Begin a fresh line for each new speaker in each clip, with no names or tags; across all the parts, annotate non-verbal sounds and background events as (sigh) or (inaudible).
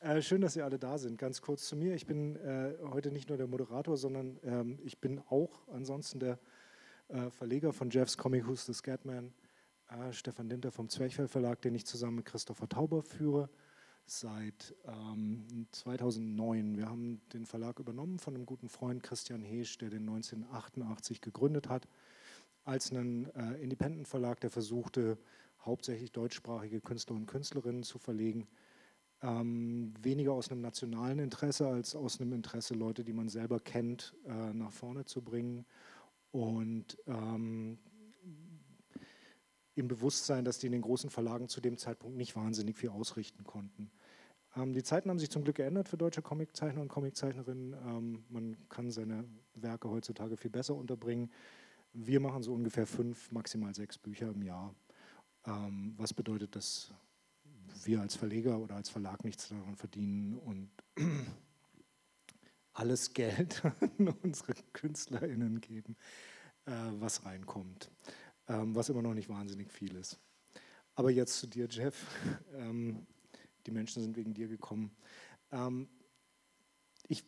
äh, schön, dass ihr alle da sind. Ganz kurz zu mir. Ich bin äh, heute nicht nur der Moderator, sondern ähm, ich bin auch ansonsten der äh, Verleger von Jeffs Comic Who's the Scatman, äh, Stefan Dinter vom Zwerchfell Verlag, den ich zusammen mit Christopher Tauber führe seit ähm, 2009. Wir haben den Verlag übernommen von einem guten Freund Christian Heesch, der den 1988 gegründet hat, als einen äh, Independent-Verlag, der versuchte, hauptsächlich deutschsprachige Künstler und Künstlerinnen zu verlegen ähm, weniger aus einem nationalen Interesse als aus einem Interesse, Leute, die man selber kennt, äh, nach vorne zu bringen. Und ähm, im Bewusstsein, dass die in den großen Verlagen zu dem Zeitpunkt nicht wahnsinnig viel ausrichten konnten. Ähm, die Zeiten haben sich zum Glück geändert für deutsche Comiczeichner und Comiczeichnerinnen. Ähm, man kann seine Werke heutzutage viel besser unterbringen. Wir machen so ungefähr fünf, maximal sechs Bücher im Jahr. Ähm, was bedeutet das wir als Verleger oder als Verlag nichts daran verdienen und (clears throat) alles Geld (laughs) an unsere KünstlerInnen geben, äh, was reinkommt, ähm, was immer noch nicht wahnsinnig viel ist. Aber jetzt zu dir, Jeff. (laughs) Ähm, die Menschen sind wegen dir gekommen. Ähm, ich,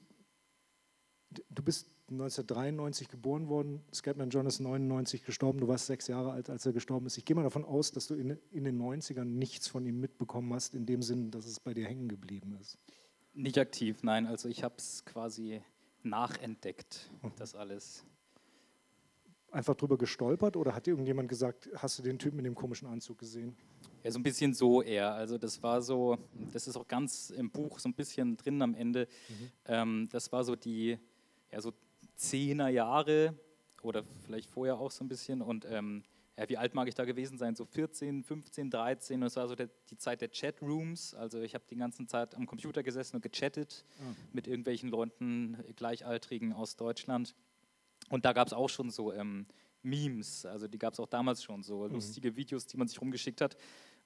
du bist 1993 geboren worden, Scatman John ist 99 gestorben, du warst sechs Jahre alt, als er gestorben ist. Ich gehe mal davon aus, dass du in, in den 90ern nichts von ihm mitbekommen hast, in dem Sinn, dass es bei dir hängen geblieben ist.
Nicht aktiv, nein. Also ich habe es quasi nachentdeckt, mhm. das alles.
Einfach drüber gestolpert oder hat dir irgendjemand gesagt, hast du den Typen in dem komischen Anzug gesehen?
Ja, so ein bisschen so eher. Also das war so, das ist auch ganz im Buch so ein bisschen drin am Ende. Mhm. Ähm, das war so die, ja so Zehner Jahre oder vielleicht vorher auch so ein bisschen. Und ähm, ja, wie alt mag ich da gewesen sein? So 14, 15, 13. Und es war so der, die Zeit der Chatrooms. Also ich habe die ganze Zeit am Computer gesessen und gechattet mhm. mit irgendwelchen Leuten, Gleichaltrigen aus Deutschland. Und da gab es auch schon so ähm, Memes. Also die gab es auch damals schon so mhm. lustige Videos, die man sich rumgeschickt hat.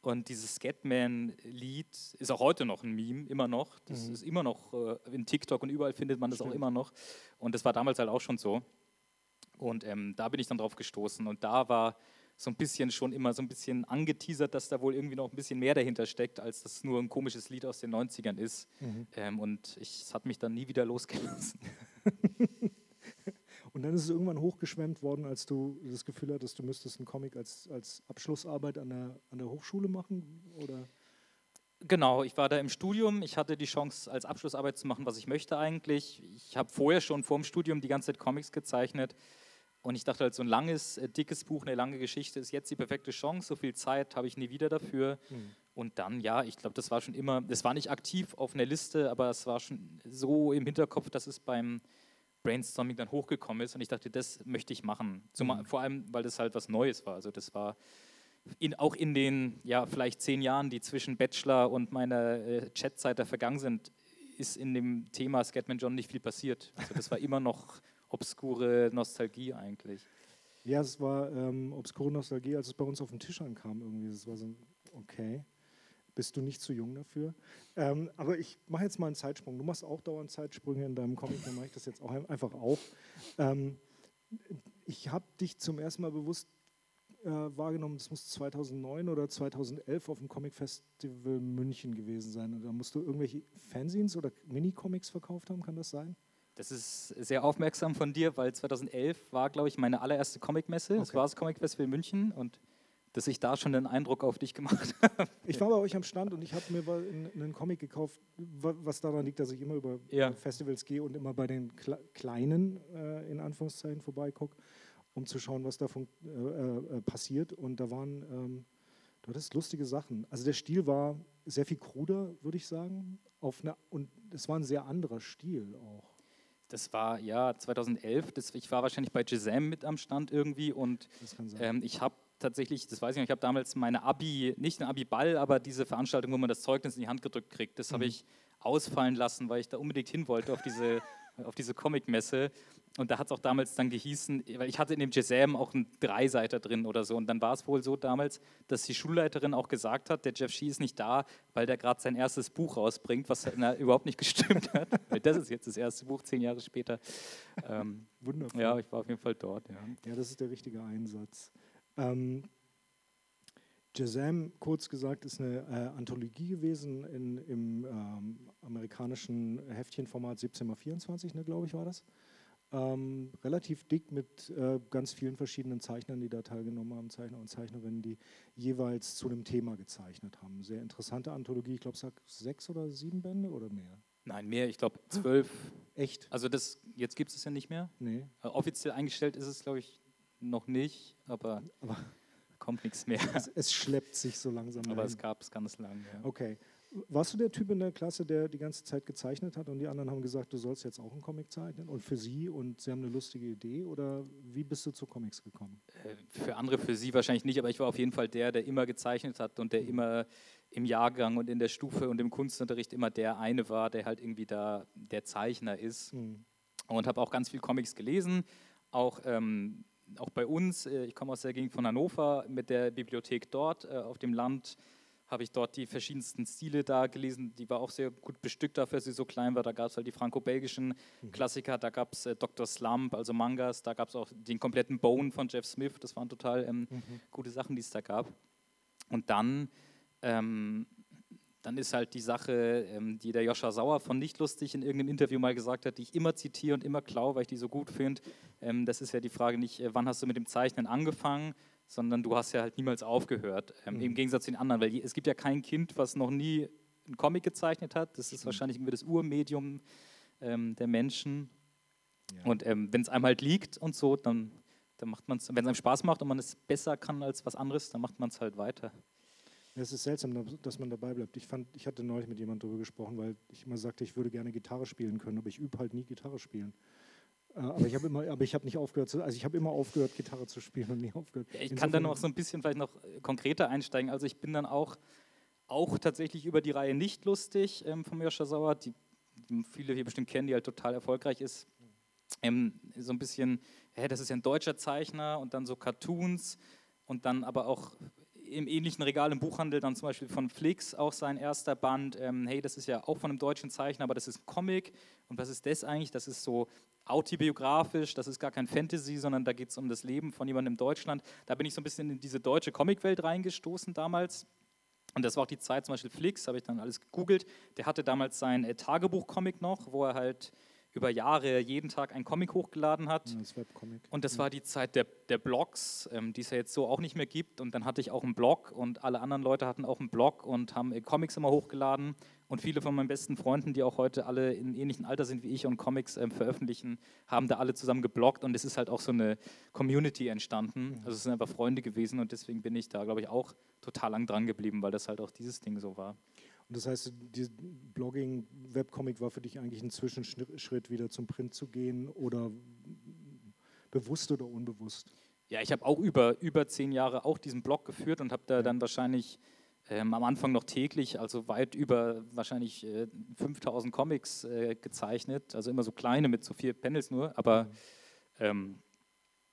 Und dieses Scatman-Lied ist auch heute noch ein Meme, immer noch. Das mhm. ist immer noch äh, in TikTok und überall findet man das Stimmt. auch immer noch. Und das war damals halt auch schon so. Und ähm, da bin ich dann drauf gestoßen. Und da war so ein bisschen schon immer so ein bisschen angeteasert, dass da wohl irgendwie noch ein bisschen mehr dahinter steckt, als das nur ein komisches Lied aus den 90ern ist. Mhm. Ähm, und es hat mich dann nie wieder losgelassen. (laughs)
Und dann ist es irgendwann hochgeschwemmt worden, als du das Gefühl hattest, du müsstest einen Comic als, als Abschlussarbeit an der, an der Hochschule machen? Oder?
Genau, ich war da im Studium. Ich hatte die Chance, als Abschlussarbeit zu machen, was ich möchte eigentlich. Ich habe vorher schon vor dem Studium die ganze Zeit Comics gezeichnet. Und ich dachte halt, so ein langes, äh, dickes Buch, eine lange Geschichte ist jetzt die perfekte Chance. So viel Zeit habe ich nie wieder dafür. Mhm. Und dann, ja, ich glaube, das war schon immer, das war nicht aktiv auf einer Liste, aber es war schon so im Hinterkopf, dass es beim Brainstorming dann hochgekommen ist und ich dachte, das möchte ich machen. Zumal, mhm. Vor allem, weil das halt was Neues war. Also das war in, auch in den, ja, vielleicht zehn Jahren, die zwischen Bachelor und meiner äh, Chatzeit da vergangen sind, ist in dem Thema Scatman John nicht viel passiert. Also das war immer noch obskure Nostalgie eigentlich.
Ja, es war ähm, obskure Nostalgie, als es bei uns auf den Tisch ankam irgendwie. Das war so, okay bist du nicht zu jung dafür. Ähm, aber ich mache jetzt mal einen Zeitsprung. Du machst auch dauernd Zeitsprünge in deinem Comic, dann mache ich das jetzt auch einfach auch. Ähm, ich habe dich zum ersten Mal bewusst äh, wahrgenommen, das muss 2009 oder 2011 auf dem Comic Festival München gewesen sein. da musst du irgendwelche Fanzines oder Mini-Comics verkauft haben, kann das sein?
Das ist sehr aufmerksam von dir, weil 2011 war, glaube ich, meine allererste Comicmesse. Okay. Das war das Comic Festival München und dass ich da schon einen Eindruck auf dich gemacht (laughs) habe.
Ich war bei euch am Stand und ich habe mir einen Comic gekauft, was daran liegt, dass ich immer über ja. Festivals gehe und immer bei den Kleinen äh, in Anführungszeichen vorbeigucke, um zu schauen, was da äh, äh, passiert. Und da waren, ähm, du hattest lustige Sachen. Also der Stil war sehr viel kruder, würde ich sagen. Auf eine, und es war ein sehr anderer Stil auch.
Das war ja 2011. Das, ich war wahrscheinlich bei Gisem mit am Stand irgendwie und ähm, ich habe tatsächlich, das weiß ich nicht, ich habe damals meine Abi, nicht ein Abi-Ball, aber diese Veranstaltung, wo man das Zeugnis in die Hand gedrückt kriegt, das mhm. habe ich ausfallen lassen, weil ich da unbedingt hin wollte auf diese, (laughs) auf diese Comic-Messe. Und da hat es auch damals dann gehießen, weil ich hatte in dem Jazam auch einen Dreiseiter drin oder so. Und dann war es wohl so damals, dass die Schulleiterin auch gesagt hat, der Jeff Shee ist nicht da, weil der gerade sein erstes Buch rausbringt, was na, überhaupt nicht gestimmt hat. (laughs) das ist jetzt das erste Buch, zehn Jahre später. Ähm, Wundervoll. Ja, ich war auf jeden Fall dort. Ja,
ja das ist der richtige Einsatz. Ähm, Jazam, kurz gesagt, ist eine äh, Anthologie gewesen in, im ähm, amerikanischen Heftchenformat 17x24, ne, glaube ich, war das. Ähm, relativ dick mit äh, ganz vielen verschiedenen Zeichnern, die da teilgenommen haben, Zeichner und Zeichnerinnen, die jeweils zu einem Thema gezeichnet haben. Sehr interessante Anthologie, ich glaube, es hat sechs oder sieben Bände oder mehr.
Nein, mehr, ich glaube zwölf.
Echt?
Also das, jetzt gibt es ja nicht mehr.
Nee.
Äh, offiziell eingestellt ist es, glaube ich, noch nicht, aber,
aber
kommt nichts mehr. (laughs)
Es, es, schleppt sich so langsam.
Aber dahin. es gab es ganz lange. Ja.
Okay. Warst du der Typ in der Klasse, der die ganze Zeit gezeichnet hat und die anderen haben gesagt, du sollst jetzt auch einen Comic zeichnen und für sie und sie haben eine lustige Idee oder wie bist du zu Comics gekommen?
Äh, für andere, für sie wahrscheinlich nicht, aber ich war auf jeden Fall der, der immer gezeichnet hat und der mhm. immer im Jahrgang und in der Stufe und im Kunstunterricht immer der eine war, der halt irgendwie da der Zeichner ist. Mhm. Und habe auch ganz viel Comics gelesen, auch ähm, auch bei uns, äh, ich komme aus der Gegend von Hannover, mit der Bibliothek dort äh, auf dem Land habe ich dort die verschiedensten Stile da gelesen. Die war auch sehr gut bestückt dafür, dass sie so klein war. Da gab es halt die franco-belgischen mhm. Klassiker, da gab es äh, Dr. Slump, also Mangas, da gab es auch den kompletten Bone von Jeff Smith. Das waren total ähm, mhm. gute Sachen, die es da gab. Und dann ähm, dann ist halt die Sache, ähm, die der Joscha Sauer von Nichtlustig in irgendeinem Interview mal gesagt hat, die ich immer zitiere und immer klaue, weil ich die so gut finde. Ähm, das ist ja die Frage nicht, äh, wann hast du mit dem Zeichnen angefangen, sondern du hast ja halt niemals aufgehört. Ähm, mhm. Im Gegensatz zu den anderen, weil es gibt ja kein Kind, was noch nie einen Comic gezeichnet hat. Das ist mhm. wahrscheinlich irgendwie das Urmedium der Menschen. Ja. Und wenn es einem halt liegt und so, dann, dann macht man es, wenn es einem Spaß macht und man es besser kann als was anderes, dann macht man es halt weiter.
Es ist seltsam, dass man dabei bleibt. Ich, fand, ich hatte neulich mit jemandem darüber gesprochen, weil ich immer sagte, ich würde gerne Gitarre spielen können, aber ich übe halt nie Gitarre spielen. Äh, aber ich habe immer, aber ich habe nicht aufgehört, zu, also ich habe immer aufgehört, Gitarre zu spielen und nie aufgehört.
Ja, ich Insofern kann da noch so ein bisschen vielleicht noch äh, konkreter einsteigen. Also ich bin dann auch, auch tatsächlich über die Reihe nicht lustig ähm, von Joscha Sauer, die, die, viele hier bestimmt kennen, die halt total erfolgreich ist. Ähm, so ein bisschen, hä, das ist ja ein deutscher Zeichner und dann so Cartoons und dann aber auch im ähnlichen Regal im Buchhandel dann zum Beispiel von Flix auch sein erster Band. Ähm, hey, das ist ja auch von einem deutschen Zeichner, aber das ist ein Comic. Und was ist das eigentlich? Das ist so autobiografisch, das ist gar kein Fantasy, sondern da geht es um das Leben von jemandem in Deutschland. Da bin ich so ein bisschen in diese deutsche Comicwelt reingestoßen damals. Und das war auch die Zeit, zum Beispiel Flix, habe ich dann alles gegoogelt. Der hatte damals sein äh, Tagebuch-Comic noch, wo er halt über Jahre jeden Tag ein Comic hochgeladen hat. Das Webcomic. Und das war die Zeit der, der Blogs, ähm, die es ja jetzt so auch nicht mehr gibt. Und dann hatte ich auch einen Blog und alle anderen Leute hatten auch einen Blog und haben äh, Comics immer hochgeladen. Und viele von meinen besten Freunden, die auch heute alle in ähnlichem Alter sind wie ich und Comics ähm, veröffentlichen, haben da alle zusammen gebloggt und es ist halt auch so eine Community entstanden. Mhm. Also es sind einfach Freunde gewesen und deswegen bin ich da, glaube ich, auch total lang dran geblieben, weil das halt auch dieses Ding so war.
Und das heißt, die Blogging, Webcomic war für dich eigentlich ein Zwischenschritt, wieder zum Print zu gehen oder bewusst oder unbewusst?
Ja, ich habe auch über, über zehn Jahre auch diesen Blog geführt und habe da dann wahrscheinlich ähm, am Anfang noch täglich, also weit über wahrscheinlich äh, 5000 Comics äh, gezeichnet, also immer so kleine mit so vier Panels nur, aber ähm,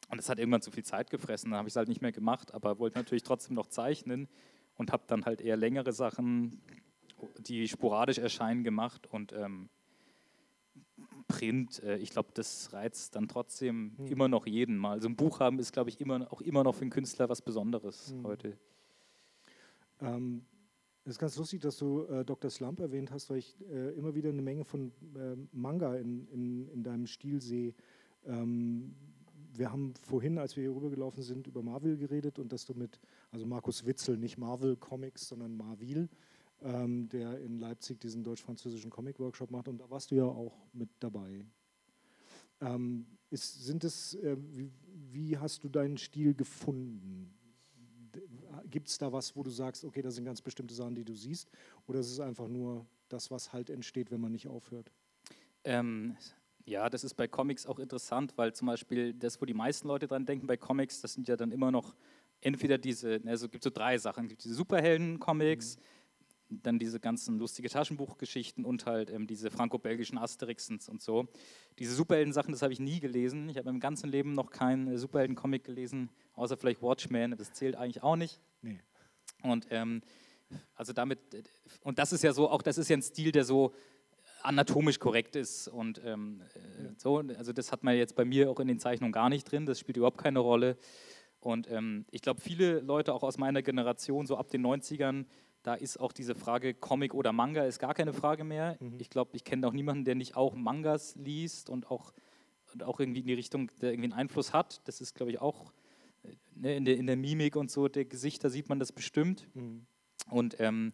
und das hat irgendwann zu viel Zeit gefressen, dann habe ich es halt nicht mehr gemacht, aber wollte natürlich trotzdem noch zeichnen und habe dann halt eher längere Sachen die sporadisch erscheinen, gemacht und ähm, Print, äh, ich glaube, das reizt dann trotzdem mhm. immer noch jeden mal. Also ein Buch haben ist, glaube ich, immer, auch immer noch für einen Künstler was Besonderes mhm. heute.
Ähm, es ist ganz lustig, dass du äh, Dr. Slump erwähnt hast, weil ich äh, immer wieder eine Menge von äh, Manga in, in, in, deinem Stil sehe. Ähm, wir haben vorhin, als wir hier rübergelaufen sind, über Marvel geredet und dass du mit, also Markus Witzel, nicht Marvel Comics, sondern Marvel, ähm, der in Leipzig diesen deutsch-französischen Comic-Workshop macht. Und da warst du ja auch mit dabei. Ähm, ist, sind es, äh, wie, wie, hast du deinen Stil gefunden? Gibt es da was, wo du sagst, okay, das sind ganz bestimmte Sachen, die du siehst? Oder ist es einfach nur das, was halt entsteht, wenn man nicht aufhört?
Ähm, ja, das ist bei Comics auch interessant, weil zum Beispiel das, wo die meisten Leute dran denken bei Comics, das sind ja dann immer noch entweder diese, also es gibt so drei Sachen, es gibt diese Superhelden-Comics, mhm dann diese ganzen lustige Taschenbuchgeschichten und halt ähm, diese franco-belgischen Asterixens und so. Diese Superhelden-Sachen, das habe ich nie gelesen. Ich habe im ganzen Leben noch keinen äh, Superhelden-Comic gelesen, außer vielleicht Watchmen, das zählt eigentlich auch nicht. Nee. Und ähm, also damit, und das ist ja so, auch das ist ja ein Stil, der so anatomisch korrekt ist und ähm, äh, so, also das hat man jetzt bei mir auch in den Zeichnungen gar nicht drin, das spielt überhaupt keine Rolle. Und ähm, ich glaube, viele Leute auch aus meiner Generation, so ab den 90ern, da ist auch diese Frage Comic oder Manga ist gar keine Frage mehr. Mhm. Ich glaube, ich kenne auch niemanden, der nicht auch Mangas liest und auch, und auch irgendwie in die Richtung, der irgendwie einen Einfluss hat. Das ist, glaube ich, auch ne, in, der, in der Mimik und so der Gesichter sieht man das bestimmt. Mhm. Und ähm,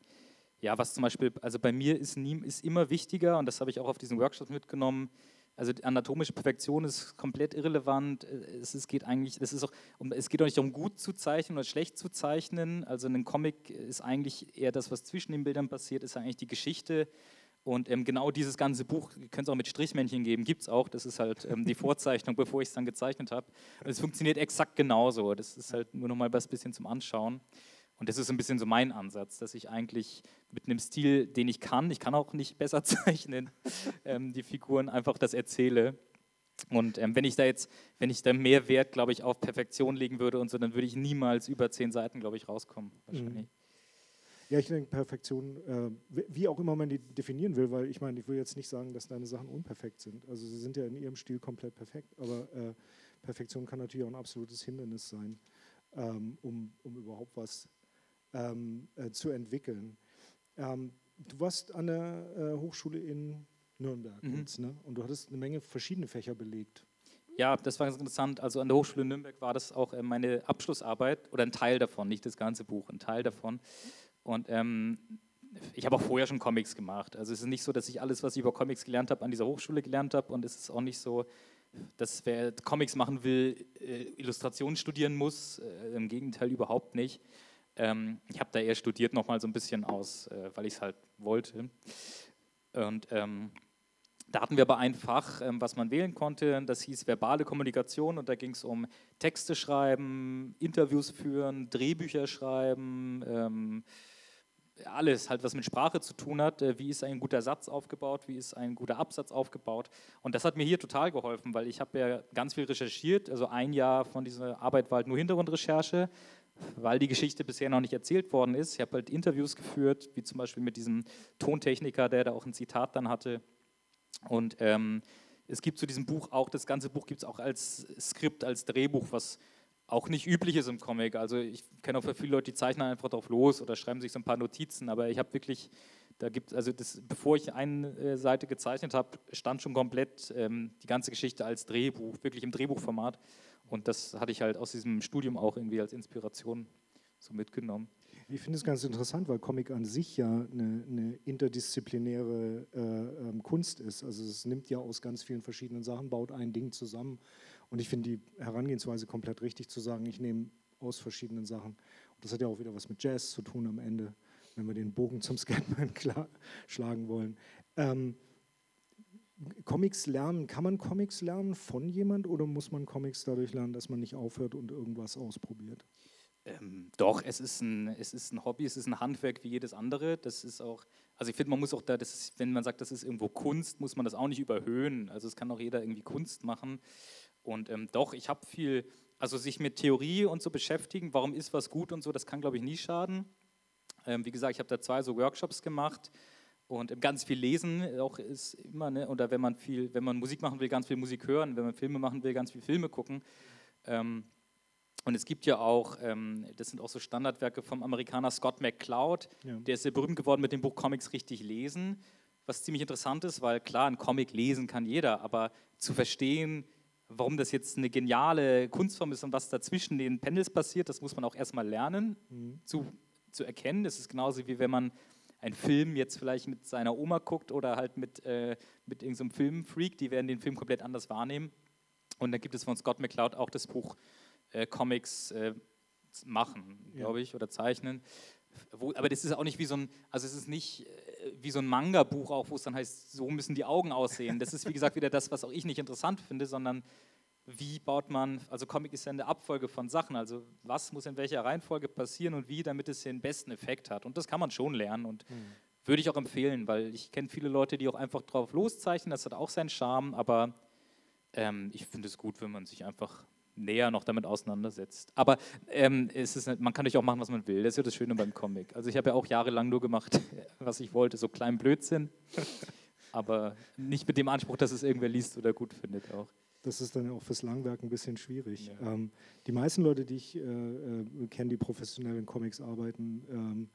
ja, was zum Beispiel, also bei mir ist, nie, ist immer wichtiger, und das habe ich auch auf diesen Workshop mitgenommen, also die anatomische Perfektion ist komplett irrelevant. Es, es geht eigentlich, es ist auch, es geht auch nicht darum, gut zu zeichnen oder schlecht zu zeichnen. Also ein Comic ist eigentlich eher das, was zwischen den Bildern passiert, ist eigentlich die Geschichte. Und ähm, genau dieses ganze Buch, ihr könnt es auch mit Strichmännchen geben, gibt es auch. Das ist halt ähm, die (laughs) Vorzeichnung, bevor ich es dann gezeichnet habe. Es funktioniert exakt genauso. Das ist halt nur noch mal was bisschen zum Anschauen. Und das ist ein bisschen so mein Ansatz, dass ich eigentlich mit einem Stil, den ich kann, ich kann auch nicht (laughs) besser zeichnen, ähm, die Figuren einfach das erzähle. Und ähm, wenn ich da jetzt, wenn ich da mehr Wert, glaube ich, auf Perfektion legen würde und so, dann würde ich niemals über zehn Seiten, glaube ich, rauskommen. Wahrscheinlich. Mhm.
Ja, ich denke, Perfektion, äh, wie auch immer man die definieren will, weil ich meine, ich will jetzt nicht sagen, dass deine Sachen unperfekt sind. Also sie sind ja in ihrem Stil komplett perfekt, aber äh, Perfektion kann natürlich auch ein absolutes Hindernis sein, ähm, um, um überhaupt was ähm, äh, zu entwickeln. Ähm, du warst an der äh, Hochschule in Nürnberg mhm. jetzt, ne? und du hattest eine Menge verschiedene Fächer belegt.
Ja, das war ganz interessant. Also an der Hochschule Nürnberg war das auch äh, meine Abschlussarbeit oder ein Teil davon, nicht das ganze Buch, ein Teil davon. Und ähm, ich habe auch vorher schon Comics gemacht. Also es ist nicht so, dass ich alles, was ich über Comics gelernt habe, an dieser Hochschule gelernt habe. Und es ist auch nicht so, dass wer Comics machen will, äh, Illustration studieren muss. Äh, Im Gegenteil, überhaupt nicht. Ähm, ich habe da eher studiert nochmal so ein bisschen aus, äh, weil ich es halt wollte. Und ähm, da hatten wir aber ein Fach, ähm, was man wählen konnte, das hieß verbale Kommunikation und da ging es um Texte schreiben, Interviews führen, Drehbücher schreiben, ähm, alles halt, was mit Sprache zu tun hat. Äh, wie ist ein guter Satz aufgebaut? Wie ist ein guter Absatz aufgebaut? Und das hat mir hier total geholfen, weil ich habe ja ganz viel recherchiert. Also ein Jahr von dieser Arbeit war halt nur Hintergrundrecherche weil die Geschichte bisher noch nicht erzählt worden ist. Ich habe halt Interviews geführt, wie zum Beispiel mit diesem Tontechniker, der da auch ein Zitat dann hatte. Und ähm, es gibt zu diesem Buch auch, das ganze Buch gibt es auch als Skript, als Drehbuch, was auch nicht üblich ist im Comic. Also ich kenne auch für viele Leute, die zeichnen einfach drauf los oder schreiben sich so ein paar Notizen, aber ich habe wirklich, da gibt also das, bevor ich eine äh, Seite gezeichnet habe, stand schon komplett ähm, die ganze Geschichte als Drehbuch, wirklich im Drehbuchformat. Und das hatte ich halt aus diesem Studium auch irgendwie als Inspiration so mitgenommen.
Ich finde es ganz interessant, weil Comic an sich ja eine, eine interdisziplinäre äh, ähm, Kunst ist. Also es nimmt ja aus ganz vielen verschiedenen Sachen, baut ein Ding zusammen. Und ich finde die Herangehensweise komplett richtig zu sagen, ich nehme aus verschiedenen Sachen. Und das hat ja auch wieder was mit Jazz zu tun am Ende, wenn wir den Bogen zum Scatman (laughs) schlagen wollen. Ähm, Comics lernen, kann man Comics lernen von jemand oder muss man Comics dadurch lernen, dass man nicht aufhört und irgendwas ausprobiert?
Ähm, doch, es ist, ein, es ist ein Hobby, es ist ein Handwerk wie jedes andere. Das ist auch, also ich finde, man muss auch da, ist, wenn man sagt, das ist irgendwo Kunst, muss man das auch nicht überhöhen. Also es kann auch jeder irgendwie Kunst machen. Und ähm, doch, ich habe viel, also sich mit Theorie und so beschäftigen, warum ist was gut und so, das kann, glaube ich, nie schaden. Ähm, wie gesagt, ich habe da zwei so Workshops gemacht und ganz viel lesen auch ist immer, ne, oder wenn man viel, wenn man Musik machen will, ganz viel Musik hören, wenn man Filme machen will, ganz viel Filme gucken. Ähm, und es gibt ja auch, ähm, das sind auch so Standardwerke vom Amerikaner Scott McCloud, ja. der ist sehr berühmt geworden mit dem Buch Comics richtig lesen, was ziemlich interessant ist, weil klar, ein Comic lesen kann jeder, aber zu verstehen, warum das jetzt eine geniale Kunstform ist und was dazwischen den Panels passiert, das muss man auch erstmal lernen mhm. zu, zu erkennen. Das ist genauso wie wenn man einen Film jetzt vielleicht mit seiner Oma guckt oder halt mit, äh, mit irgendeinem so Filmfreak, die werden den Film komplett anders wahrnehmen. Und dann gibt es von Scott McCloud auch das Buch äh, Comics äh, machen, ja. glaube ich, oder zeichnen. Wo, aber das ist auch nicht wie so ein, also es ist nicht äh, wie so ein Manga-Buch auch, wo es dann heißt, so müssen die Augen aussehen. Das ist wie gesagt wieder das, was auch ich nicht interessant finde, sondern wie baut man, also Comic ist ja eine Abfolge von Sachen, also was muss in welcher Reihenfolge passieren und wie, damit es den besten Effekt hat. Und das kann man schon lernen und mhm. würde ich auch empfehlen, weil ich kenne viele Leute, die auch einfach drauf loszeichnen, das hat auch seinen Charme, aber ähm, ich finde es gut, wenn man sich einfach näher noch damit auseinandersetzt. Aber ähm, es ist, man kann natürlich auch machen, was man will. Das ist ja das Schöne beim Comic. Also ich habe ja auch jahrelang nur gemacht, (laughs) was ich wollte, so kleinen Blödsinn. (laughs) aber nicht mit dem Anspruch, dass es irgendwer liest oder gut findet auch.
Das ist dann auch fürs Langwerk ein bisschen schwierig. Ja. Ähm, die meisten Leute, die ich äh, äh, kenne, die professionell in Comics arbeiten, ähm,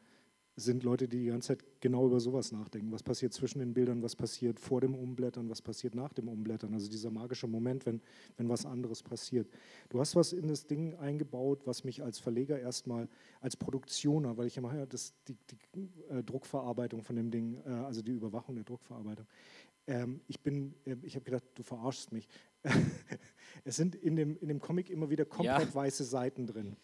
sind Leute, die die ganze Zeit genau über sowas nachdenken. Was passiert zwischen den Bildern, was passiert vor dem Umblättern, was passiert nach dem Umblättern. Also dieser magische Moment, wenn, wenn was anderes passiert. Du hast was in das Ding eingebaut, was mich als Verleger erstmal, als Produktioner, weil ich ja mache das, die, die äh, Druckverarbeitung von dem Ding, äh, also die Überwachung der Druckverarbeitung. Ähm, ich bin, äh, ich habe gedacht, du verarschst mich. Es sind in dem, in dem Comic immer wieder komplett ja. weiße Seiten drin.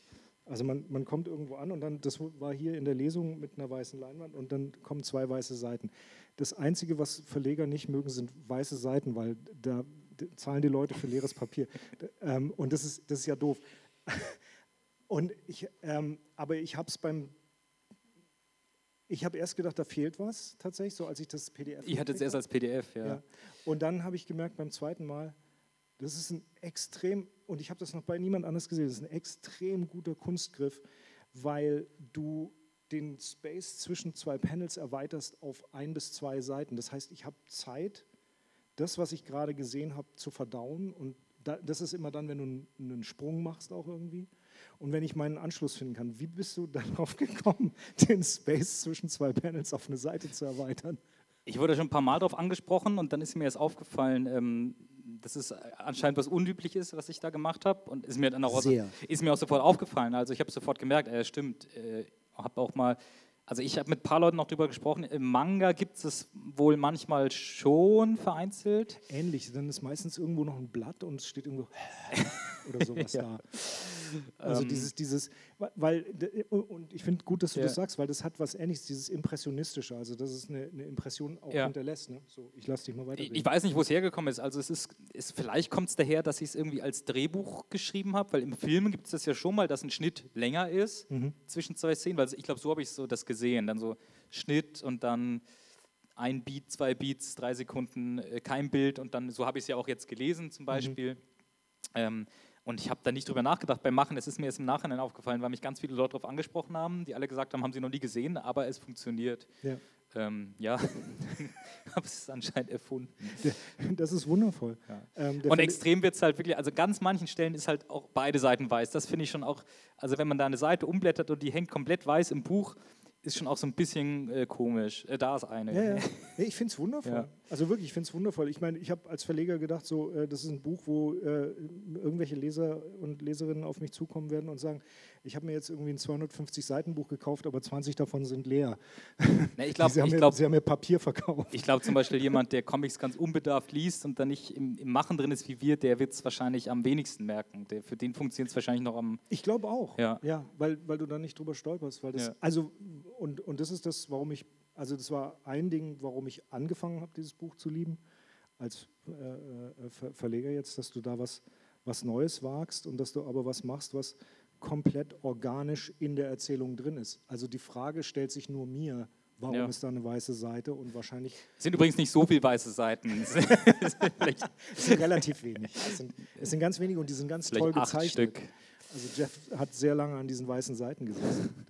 Also man, man kommt irgendwo an und dann, das war hier in der Lesung mit einer weißen Leinwand und dann kommen zwei weiße Seiten. Das Einzige, was Verleger nicht mögen, sind weiße Seiten, weil da zahlen die Leute für leeres Papier. ähm, und das ist, das ist ja doof. (laughs) und ich, ähm, aber ich habe es beim, ich habe erst gedacht, da fehlt was tatsächlich, so als ich das PDF.
Ich hatte es erst als PDF, ja. ja.
Und dann habe ich gemerkt beim zweiten Mal, das ist ein extrem, und ich habe das noch bei niemand anders gesehen, das ist ein extrem guter Kunstgriff, weil du den Space zwischen zwei Panels erweiterst auf ein bis zwei Seiten. Das heißt, ich habe Zeit, das, was ich gerade gesehen habe, zu verdauen. Und das ist immer dann, wenn du einen Sprung machst, auch irgendwie. Und wenn ich meinen Anschluss finden kann, wie bist du (laughs) darauf gekommen, den Space zwischen zwei Panels auf eine Seite zu erweitern?
Ich wurde schon ein paar Mal darauf angesprochen und dann ist mir erst aufgefallen, ähm, das ist anscheinend was Unübliches, was ich da gemacht habe und ist mir dann auch, Sehr. ist mir auch sofort aufgefallen. Also ich habe sofort gemerkt, äh, stimmt, äh, habe auch mal, also ich habe mit ein paar Leuten noch darüber gesprochen, im Manga gibt es wohl manchmal schon vereinzelt.
Ähnlich, dann ist meistens irgendwo noch ein Blatt und es steht irgendwo (laughs) oder sowas (laughs) ja. da. Also ähm. dieses, dieses, weil, und ich finde gut, dass du ja. das sagst, weil das hat was ähnliches, dieses Impressionistische, also das ist eine, eine Impression auch ja. hinterlässt. Ne? So, ich lasse dich mal weiter.
Ich weiß nicht, wo es hergekommen ist. Also es ist, ist vielleicht kommt es daher, dass ich es irgendwie als Drehbuch geschrieben habe, weil im Film gibt es das ja schon mal, dass ein Schnitt länger ist mhm. zwischen zwei Szenen, weil ich glaube, so habe ich so das gesehen. Dann so Schnitt und dann ein Beat, zwei Beats, drei Sekunden, äh, kein Bild und dann, so habe ich es ja auch jetzt gelesen zum mhm. Beispiel. Mhm. Ähm, und ich habe da nicht drüber nachgedacht beim Machen. Es ist mir jetzt im Nachhinein aufgefallen, weil mich ganz viele Leute darauf angesprochen haben, die alle gesagt haben, haben sie noch nie gesehen, aber es funktioniert. Ja, ähm, ja. (laughs) habe es anscheinend erfunden.
Das ist wundervoll. Ja.
Ähm, und extrem wird es halt wirklich, also ganz manchen Stellen ist halt auch beide Seiten weiß. Das finde ich schon auch, also wenn man da eine Seite umblättert und die hängt komplett weiß im Buch, ist schon auch so ein bisschen äh, komisch. Äh, da ist eine.
Ja, ja. (laughs) ich finde es wundervoll. Ja. Also wirklich, ich finde es wundervoll. Ich meine, ich habe als Verleger gedacht, so, äh, das ist ein Buch, wo äh, irgendwelche Leser und Leserinnen auf mich zukommen werden und sagen, ich habe mir jetzt irgendwie ein 250 Seiten Buch gekauft, aber 20 davon sind leer.
Na, ich glaub,
sie, haben
ich
mir,
glaub,
sie haben mir Papier verkauft.
Ich glaube zum Beispiel jemand, der Comics ganz unbedarft liest und dann nicht im, im Machen drin ist wie wir, der wird es wahrscheinlich am wenigsten merken. Der, für den funktioniert es wahrscheinlich noch am...
Ich glaube auch, ja, ja weil, weil du da nicht drüber stolperst. Weil das, ja. Also, und, und das ist das, warum ich, also das war ein Ding, warum ich angefangen habe, dieses Buch zu lieben, als äh, äh, Ver Verleger jetzt, dass du da was, was Neues wagst und dass du aber was machst, was komplett organisch in der Erzählung drin ist. Also die Frage stellt sich nur mir, warum ja. ist da eine weiße Seite und wahrscheinlich...
Es sind übrigens nicht so viele weiße Seiten. (laughs)
es sind relativ wenig. Es sind, es sind ganz wenige und die sind ganz Vielleicht toll gezeichnet. Stück. Also Jeff hat sehr lange an diesen weißen Seiten gesessen. (laughs)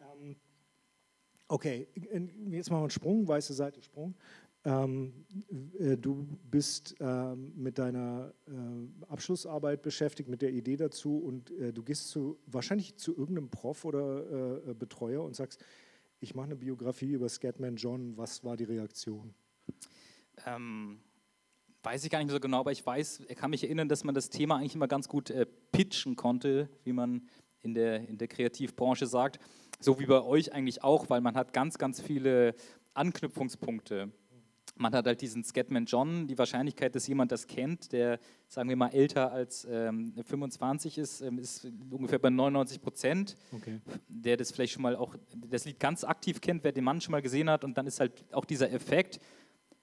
Ähm, okay, jetzt machen wir einen Sprung, weiße Seite, Sprung. Ähm, äh, du bist ähm, mit deiner äh, Abschlussarbeit beschäftigt, mit der Idee dazu und äh, du gehst zu, wahrscheinlich zu irgendeinem Prof oder äh, Betreuer und sagst, ich mache eine Biografie über Scatman John, was war die Reaktion?
Ähm, weiß ich gar nicht mehr so genau, aber ich weiß, er kann mich erinnern, dass man das Thema eigentlich immer ganz gut äh, pitchen konnte, wie man in der, in der Kreativbranche sagt, so wie bei euch eigentlich auch, weil man hat ganz, ganz viele Anknüpfungspunkte man hat halt diesen Scatman John, die Wahrscheinlichkeit, dass jemand das kennt, der, sagen wir mal, älter als ähm, 25 ist, ähm, ist ungefähr bei 99 Prozent. Okay. Der das vielleicht schon mal auch, das Lied ganz aktiv kennt, wer den Mann schon mal gesehen hat und dann ist halt auch dieser Effekt.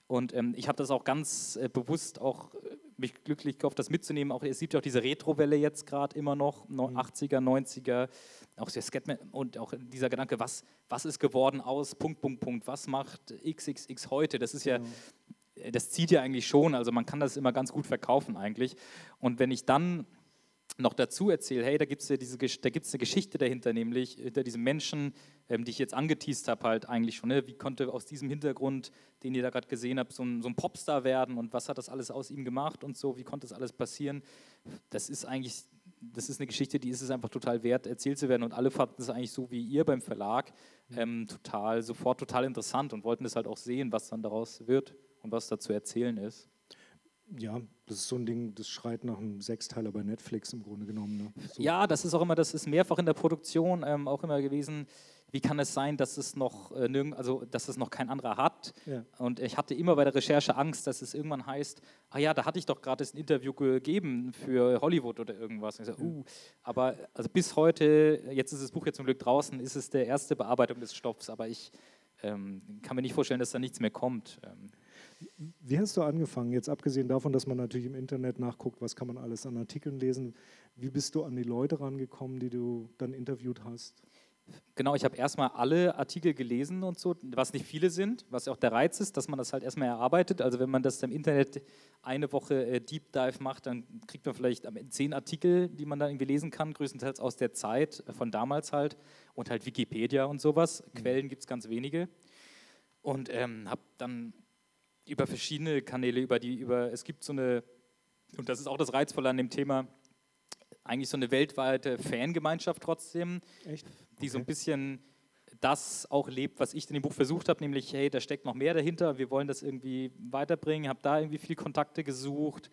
Und ähm, ich habe das auch ganz äh, bewusst auch äh, mich glücklich gehofft, das mitzunehmen. Auch, es gibt ja auch diese Retro-Welle jetzt gerade immer noch, no, mhm. 80er, 90er, auch der Scatman und auch dieser Gedanke, was, was ist geworden aus Punkt, Punkt, Punkt, was macht XXX heute? Das ist ja, mhm. das zieht ja eigentlich schon, also man kann das immer ganz gut verkaufen eigentlich. Und wenn ich dann noch dazu erzähle, hey, da gibt es ja diese, da gibt's eine Geschichte dahinter, nämlich hinter diesem Menschen, ähm, die ich jetzt angeteased habe, halt eigentlich schon. Ne? Wie konnte aus diesem Hintergrund, den ihr da gerade gesehen habt, so ein, so ein, Popstar werden und was hat das alles aus ihm gemacht und so, wie konnte das alles passieren? Das ist eigentlich, das ist eine Geschichte, die ist es einfach total wert, erzählt zu werden und alle fanden es eigentlich so wie ihr beim Verlag mhm. ähm, total, sofort total interessant und wollten es halt auch sehen, was dann daraus wird und was da zu erzählen ist.
Ja, das ist so ein Ding, das schreit nach einem Sechsteiler bei Netflix im Grunde genommen. Ne?
So. Ja, das ist auch immer, das ist mehrfach in der Produktion ähm, auch immer gewesen. Wie kann es sein, dass es noch äh, nirgend, also dass es noch kein anderer hat? Ja. Und ich hatte immer bei der Recherche Angst, dass es irgendwann heißt, ah ja, da hatte ich doch gerade ein Interview gegeben für Hollywood oder irgendwas. So, uh, aber also bis heute, jetzt ist das Buch jetzt zum Glück draußen, ist es der erste Bearbeitung des Stoffs, aber ich ähm, kann mir nicht vorstellen, dass da nichts mehr kommt. Ähm.
Wie hast du angefangen? Jetzt abgesehen davon, dass man natürlich im Internet nachguckt, was kann man alles an Artikeln lesen. Wie bist du an die Leute rangekommen, die du dann interviewt hast?
Genau, ich habe erstmal alle Artikel gelesen und so, was nicht viele sind, was auch der Reiz ist, dass man das halt erstmal erarbeitet. Also wenn man das im Internet eine Woche äh, Deep Dive macht, dann kriegt man vielleicht zehn Artikel, die man dann irgendwie lesen kann, größtenteils aus der Zeit äh, von damals halt und halt Wikipedia und sowas. Mhm. Quellen gibt es ganz wenige. Und ähm, habe dann über verschiedene Kanäle, über die, über, es gibt so eine, und das ist auch das Reizvolle an dem Thema, eigentlich so eine weltweite Fangemeinschaft trotzdem, Echt? die so ein bisschen das auch lebt, was ich in dem Buch versucht habe, nämlich, hey, da steckt noch mehr dahinter, wir wollen das irgendwie weiterbringen, habe da irgendwie viel Kontakte gesucht.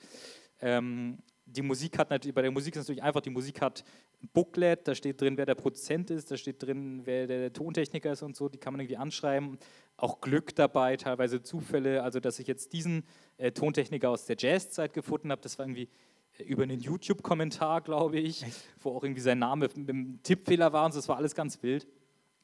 Ähm, die Musik hat natürlich, bei der Musik ist es natürlich einfach, die Musik hat ein Booklet, da steht drin, wer der Produzent ist, da steht drin, wer der Tontechniker ist und so, die kann man irgendwie anschreiben. Auch Glück dabei, teilweise Zufälle, also dass ich jetzt diesen äh, Tontechniker aus der Jazzzeit gefunden habe, das war irgendwie äh, über einen YouTube-Kommentar, glaube ich, wo auch irgendwie sein Name mit einem Tippfehler war und so, das war alles ganz wild.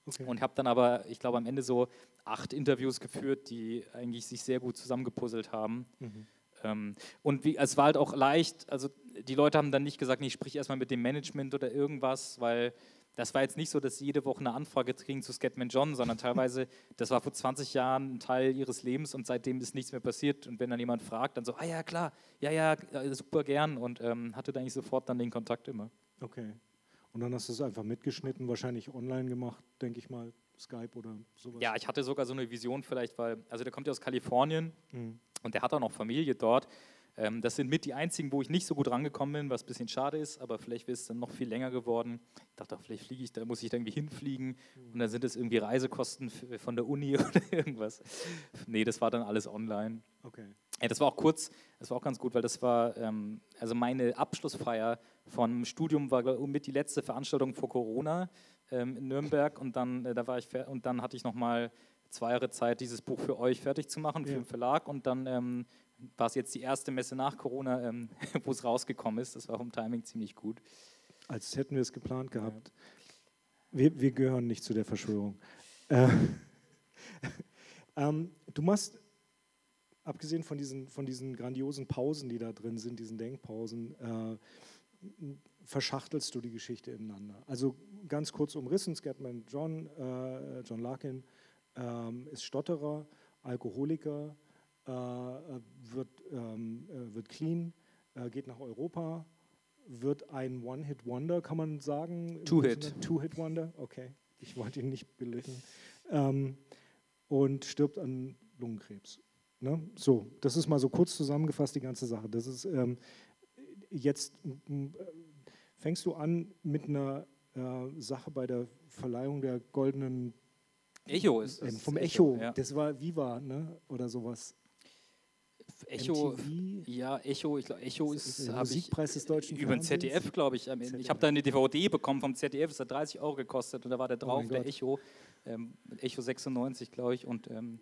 Okay. Und habe dann aber, ich glaube, am Ende so acht Interviews geführt, die eigentlich sich sehr gut zusammengepuzzelt haben. Mhm. Ähm, und wie, es war halt auch leicht, also die Leute haben dann nicht gesagt, nee, ich sprich erstmal mit dem Management oder irgendwas, weil das war jetzt nicht so, dass sie jede Woche eine Anfrage kriegen zu Scatman John, sondern (laughs) teilweise, das war vor 20 Jahren ein Teil ihres Lebens und seitdem ist nichts mehr passiert. Und wenn dann jemand fragt, dann so, ah ja, klar, ja, ja, super gern und ähm, hatte dann eigentlich sofort dann den Kontakt immer.
Okay. Und dann hast du es einfach mitgeschnitten, wahrscheinlich online gemacht, denke ich mal, Skype oder sowas.
Ja, ich hatte sogar so eine Vision vielleicht, weil, also der kommt ja aus Kalifornien mhm. und der hat auch noch Familie dort. Ähm, das sind mit die einzigen, wo ich nicht so gut rangekommen bin, was ein bisschen schade ist, aber vielleicht wäre es dann noch viel länger geworden. Ich dachte, vielleicht fliege ich, da muss ich da irgendwie hinfliegen und dann sind es irgendwie Reisekosten von der Uni (laughs) oder irgendwas. Nee, das war dann alles online. Okay. Ja, das war auch kurz, das war auch ganz gut, weil das war, ähm, also meine Abschlussfeier vom Studium war mit die letzte Veranstaltung vor Corona ähm, in Nürnberg und dann, äh, da war ich und dann hatte ich nochmal zwei Jahre Zeit, dieses Buch für euch fertig zu machen, für ja. den Verlag und dann ähm, war es jetzt die erste Messe nach Corona, ähm, (laughs) wo es rausgekommen ist. Das war vom Timing ziemlich gut.
Als hätten wir es geplant gehabt. Wir, wir, gehören nicht zu der Verschwörung. Äh, (laughs) ähm, du machst, abgesehen von diesen, von diesen grandiosen Pausen, die da drin sind, diesen Denkpausen, äh, verschachtelst du die Geschichte ineinander. Also ganz kurz umrissen, Scatman John, äh, John Larkin ähm, ist Stotterer, Alkoholiker, wird, ähm, äh, wird clean, äh, geht nach Europa, wird ein One-Hit-Wonder, kann man sagen?
Two-Hit.
Two-Hit-Wonder, okay. Ich wollte ihn nicht belügen. Ähm, und stirbt an Lungenkrebs. Ne? So, das ist mal so kurz zusammengefasst die ganze Sache. Das ist ähm, jetzt fängst du an mit einer äh, Sache bei der Verleihung der goldenen
Echo ist
äh, vom Echo. Echo ja. Das war Viva, ne? Oder sowas.
Echo, MTV? ja, Echo, ich glaube, Echo ist,
ist der Musikpreis des deutschen
Über ein ZDF, glaube ich. ZDF. Ich habe da eine DVD bekommen vom ZDF, das hat 30 Euro gekostet und da war der oh drauf, oh der Echo, ähm, Echo 96, glaube ich, und ähm,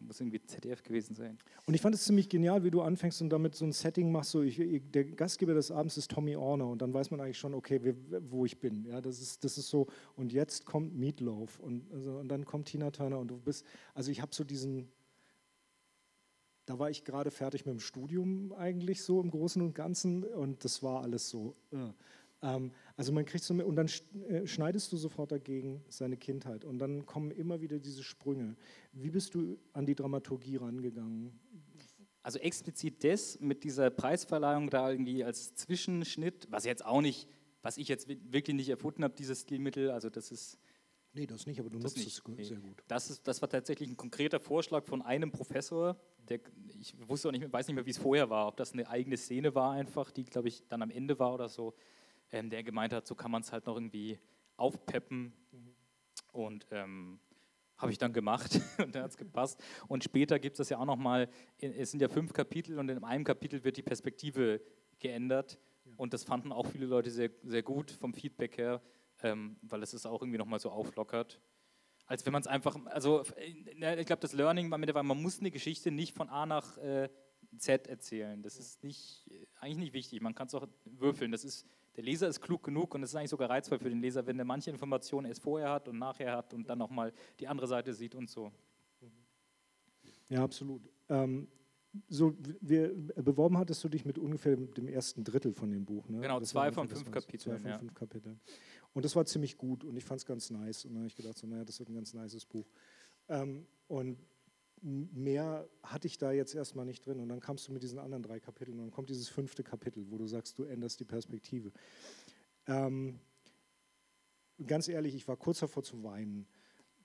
muss irgendwie ZDF gewesen sein.
Und ich fand es ziemlich genial, wie du anfängst und damit so ein Setting machst. So ich, ich, der Gastgeber des Abends ist Tommy Orner und dann weiß man eigentlich schon, okay, wo ich bin. Ja, das ist, das ist so. Und jetzt kommt Meatloaf und, also, und dann kommt Tina Turner und du bist. Also ich habe so diesen. Da war ich gerade fertig mit dem Studium eigentlich so im Großen und Ganzen und das war alles so. Äh. Ähm, also man kriegt so und dann äh, schneidest du sofort dagegen seine Kindheit und dann kommen immer wieder diese Sprünge. Wie bist du an die Dramaturgie rangegangen?
also explizit das mit dieser Preisverleihung da irgendwie als Zwischenschnitt, was jetzt auch nicht, was ich jetzt wirklich nicht erfunden habe, dieses Stilmittel, also das ist.
Nee, das nicht, aber du nutzt es nee. sehr gut.
Das, ist, das war tatsächlich ein konkreter Vorschlag von einem Professor, der, ich wusste auch nicht mehr, weiß nicht mehr, wie es vorher war, ob das eine eigene Szene war einfach, die, glaube ich, dann am Ende war oder so, ähm, der gemeint hat, so kann man es halt noch irgendwie aufpeppen. Mhm. Und ähm, habe ich dann gemacht (laughs) und dann hat es gepasst. Und später gibt es das ja auch nochmal, es sind ja fünf Kapitel und in einem Kapitel wird die Perspektive geändert. Ja. Und das fanden auch viele Leute sehr, sehr gut vom Feedback her, ähm, weil es es auch irgendwie nochmal so auflockert. Als wenn man es einfach, also ich glaube, das Learning war mit der, man muss eine Geschichte nicht von A nach äh, Z erzählen. Das ist nicht, eigentlich nicht wichtig. Man kann es auch würfeln. Das ist der Leser ist klug genug und es ist eigentlich sogar reizvoll für den Leser, wenn er manche Informationen erst vorher hat und nachher hat und dann nochmal die andere Seite sieht und so.
Ja, absolut. Ähm, so, wir, beworben hattest du dich mit ungefähr dem ersten Drittel von dem Buch. Ne?
Genau, das zwei von fünf Kapiteln.
Zwei von ja. fünf Kapiteln. Und das war ziemlich gut und ich fand es ganz nice. Und dann habe ich gedacht, so, naja, das wird ein ganz nices Buch. Ähm, und mehr hatte ich da jetzt erstmal nicht drin. Und dann kamst du mit diesen anderen drei Kapiteln und dann kommt dieses fünfte Kapitel, wo du sagst, du änderst die Perspektive. Ähm, ganz ehrlich, ich war kurz davor zu weinen.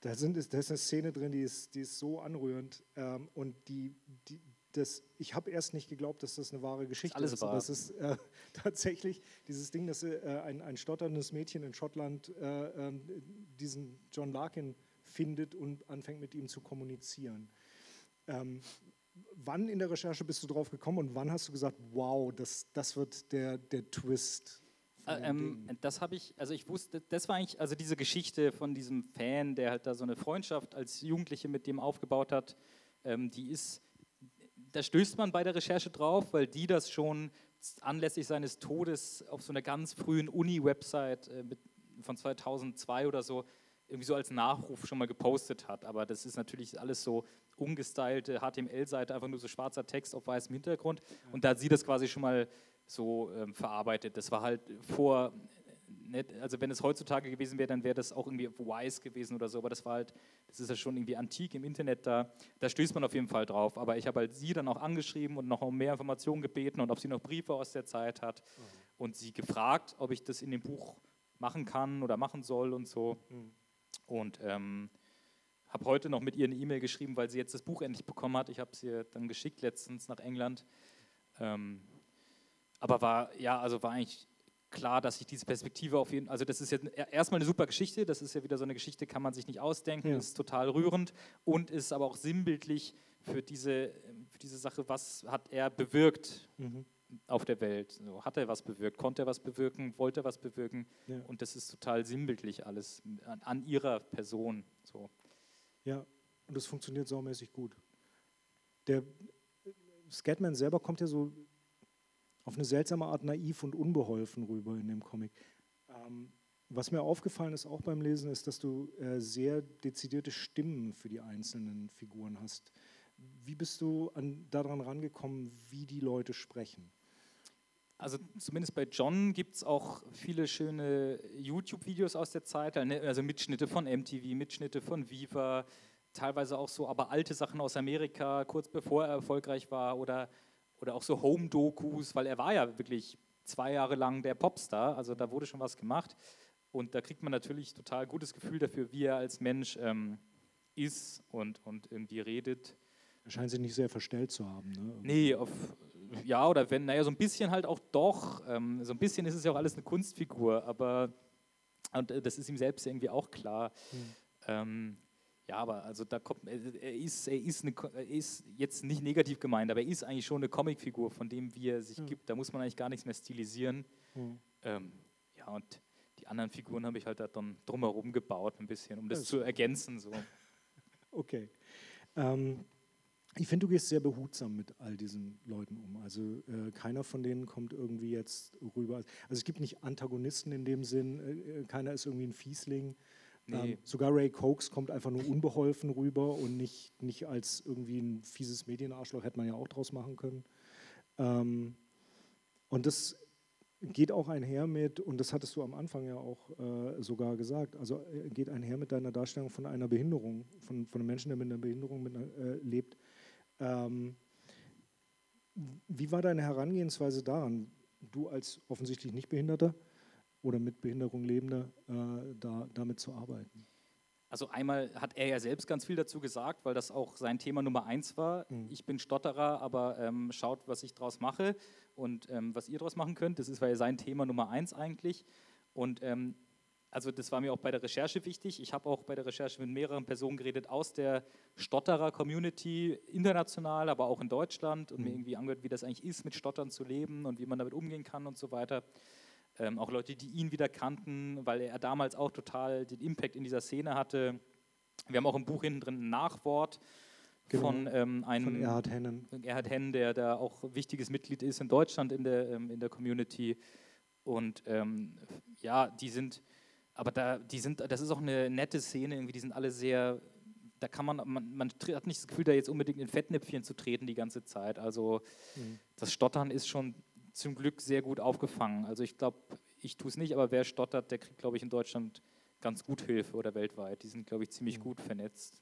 Da, sind, da ist eine Szene drin, die ist, die ist so anrührend ähm, und die, die, das, ich habe erst nicht geglaubt, dass das eine wahre Geschichte
das ist.
Alles wahr. Das ist äh, (laughs) tatsächlich dieses Ding, dass äh, ein, ein stotterndes Mädchen in Schottland äh, ähm, diesen John Larkin findet und anfängt mit ihm zu kommunizieren. Ähm, wann in der Recherche bist du drauf gekommen und wann hast du gesagt, wow, das, das wird der, der Twist?
Äh, ähm, das habe ich, also ich wusste, das war eigentlich, also diese Geschichte von diesem Fan, der halt da so eine Freundschaft als Jugendliche mit dem aufgebaut hat, ähm, die ist, da stößt man bei der Recherche drauf, weil die das schon anlässlich seines Todes auf so einer ganz frühen Uni-Website äh, von 2002 oder so irgendwie so als Nachruf schon mal gepostet hat. Aber das ist natürlich alles so umgestylte HTML-Seite, einfach nur so schwarzer Text auf weißem Hintergrund. Und da hat sie das quasi schon mal so ähm, verarbeitet. Das war halt vor, nicht, also wenn es heutzutage gewesen wäre, dann wäre das auch irgendwie Wise gewesen oder so. Aber das war halt, das ist ja schon irgendwie antik im Internet, da, da stößt man auf jeden Fall drauf. Aber ich habe halt sie dann auch angeschrieben und noch um mehr Informationen gebeten und ob sie noch Briefe aus der Zeit hat. Mhm. Und sie gefragt, ob ich das in dem Buch machen kann oder machen soll und so. Mhm. Und ähm, habe heute noch mit ihr eine E-Mail geschrieben, weil sie jetzt das Buch endlich bekommen hat. Ich habe es ihr dann geschickt letztens nach England. Ähm, aber war, ja, also war eigentlich klar, dass ich diese Perspektive auf jeden Fall, also das ist jetzt erstmal eine super Geschichte, das ist ja wieder so eine Geschichte, kann man sich nicht ausdenken, ja. ist total rührend und ist aber auch sinnbildlich für diese, für diese Sache, was hat er bewirkt mhm. auf der Welt. So, hat er was bewirkt, konnte er was bewirken, wollte er was bewirken ja. und das ist total sinnbildlich alles an, an ihrer Person. So.
Ja, und das funktioniert saumäßig gut. Der Scatman selber kommt ja so auf eine seltsame Art naiv und unbeholfen rüber in dem Comic. Ähm, was mir aufgefallen ist, auch beim Lesen, ist, dass du äh, sehr dezidierte Stimmen für die einzelnen Figuren hast. Wie bist du an, daran rangekommen, wie die Leute sprechen?
Also zumindest bei John gibt es auch viele schöne YouTube-Videos aus der Zeit, ne, also Mitschnitte von MTV, Mitschnitte von Viva, teilweise auch so, aber alte Sachen aus Amerika, kurz bevor er erfolgreich war oder, oder auch so Home-Dokus, weil er war ja wirklich zwei Jahre lang der Popstar, also da wurde schon was gemacht und da kriegt man natürlich total gutes Gefühl dafür, wie er als Mensch ähm, ist und, und irgendwie redet.
Er scheint sich nicht sehr verstellt zu haben. Ne?
Nee, auf, ja, oder wenn, naja, so ein bisschen halt auch doch. Ähm, so ein bisschen ist es ja auch alles eine Kunstfigur, aber und äh, das ist ihm selbst irgendwie auch klar. Mhm. Ähm, ja, aber also da kommt, er ist, er ist, eine, er ist jetzt nicht negativ gemeint, aber er ist eigentlich schon eine Comicfigur, von dem wie er sich mhm. gibt. Da muss man eigentlich gar nichts mehr stilisieren. Mhm. Ähm, ja, und die anderen Figuren habe ich halt da dann drumherum gebaut, ein bisschen, um das, das zu ergänzen. So. (laughs)
Okay. Ähm, ich finde, du gehst sehr behutsam mit all diesen Leuten um. Also äh, keiner von denen kommt irgendwie jetzt rüber. Also es gibt nicht Antagonisten in dem Sinn, äh, äh keiner ist irgendwie ein Fiesling. Nee. Ähm, sogar Ray Cokes kommt einfach nur unbeholfen rüber und nicht, nicht als irgendwie ein fieses Medienarschloch, hätte man ja auch draus machen können. Ähm, und das geht auch einher mit, und das hattest du am Anfang ja auch äh, sogar gesagt, also äh, geht einher mit deiner Darstellung von einer Behinderung, von, von einem Menschen, der mit einer Behinderung mit äh, lebt, ähm, Wie war deine Herangehensweise daran, du als offensichtlich Nichtbehinderter oder mit Behinderung Lebender, äh, da, damit zu arbeiten?
Also einmal hat er ja selbst ganz viel dazu gesagt, weil das auch sein Thema Nummer eins war. Mhm. Ich bin Stotterer, aber ähm, schaut, was ich daraus mache und ähm, was ihr daraus machen könnt. Das ist ja sein Thema Nummer eins eigentlich. Und ähm, also das war mir auch bei der Recherche wichtig. Ich habe auch bei der Recherche mit mehreren Personen geredet aus der Stotterer-Community, international, aber auch in Deutschland und mhm. mir irgendwie angehört, wie das eigentlich ist, mit Stottern zu leben und wie man damit umgehen kann und so weiter ähm, auch Leute, die ihn wieder kannten, weil er damals auch total den Impact in dieser Szene hatte. Wir haben auch im Buch hinten drin ein Nachwort genau. von ähm, einem
von Erhard Hennen.
Erhard Hennen, der da auch wichtiges Mitglied ist in Deutschland in der, ähm, in der Community. Und ähm, ja, die sind, aber da, die sind, das ist auch eine nette Szene, irgendwie, die sind alle sehr, da kann man, man, man hat nicht das Gefühl, da jetzt unbedingt in Fettnäpfchen zu treten die ganze Zeit. Also mhm. das Stottern ist schon zum Glück sehr gut aufgefangen. Also ich glaube, ich tue es nicht, aber wer stottert, der kriegt, glaube ich, in Deutschland ganz gut Hilfe oder weltweit. Die sind, glaube ich, ziemlich gut vernetzt.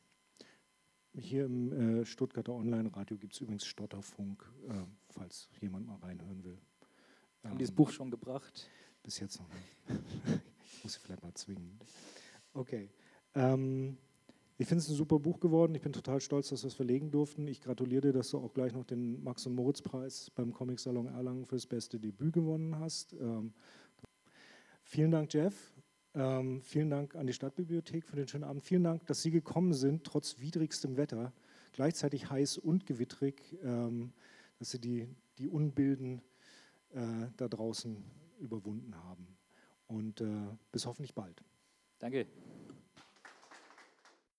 Hier im äh, Stuttgarter Online-Radio gibt es übrigens Stotterfunk, äh, falls jemand mal reinhören will.
Haben ähm, dieses Buch schon gebracht?
Bis jetzt noch nicht. (laughs) ich muss sie vielleicht mal zwingen. Okay. Ähm, ich finde es ein super Buch geworden. Ich bin total stolz, dass wir es verlegen durften. Ich gratuliere dir, dass du auch gleich noch den Max- und Moritz-Preis beim Comic-Salon Erlangen für das beste Debüt gewonnen hast. Ähm, vielen Dank, Jeff. Ähm, vielen Dank an die Stadtbibliothek für den schönen Abend. Vielen Dank, dass Sie gekommen sind, trotz widrigstem Wetter, gleichzeitig heiß und gewittrig, ähm, dass Sie die, die Unbilden äh, da draußen überwunden haben. Und äh, bis hoffentlich bald.
Danke.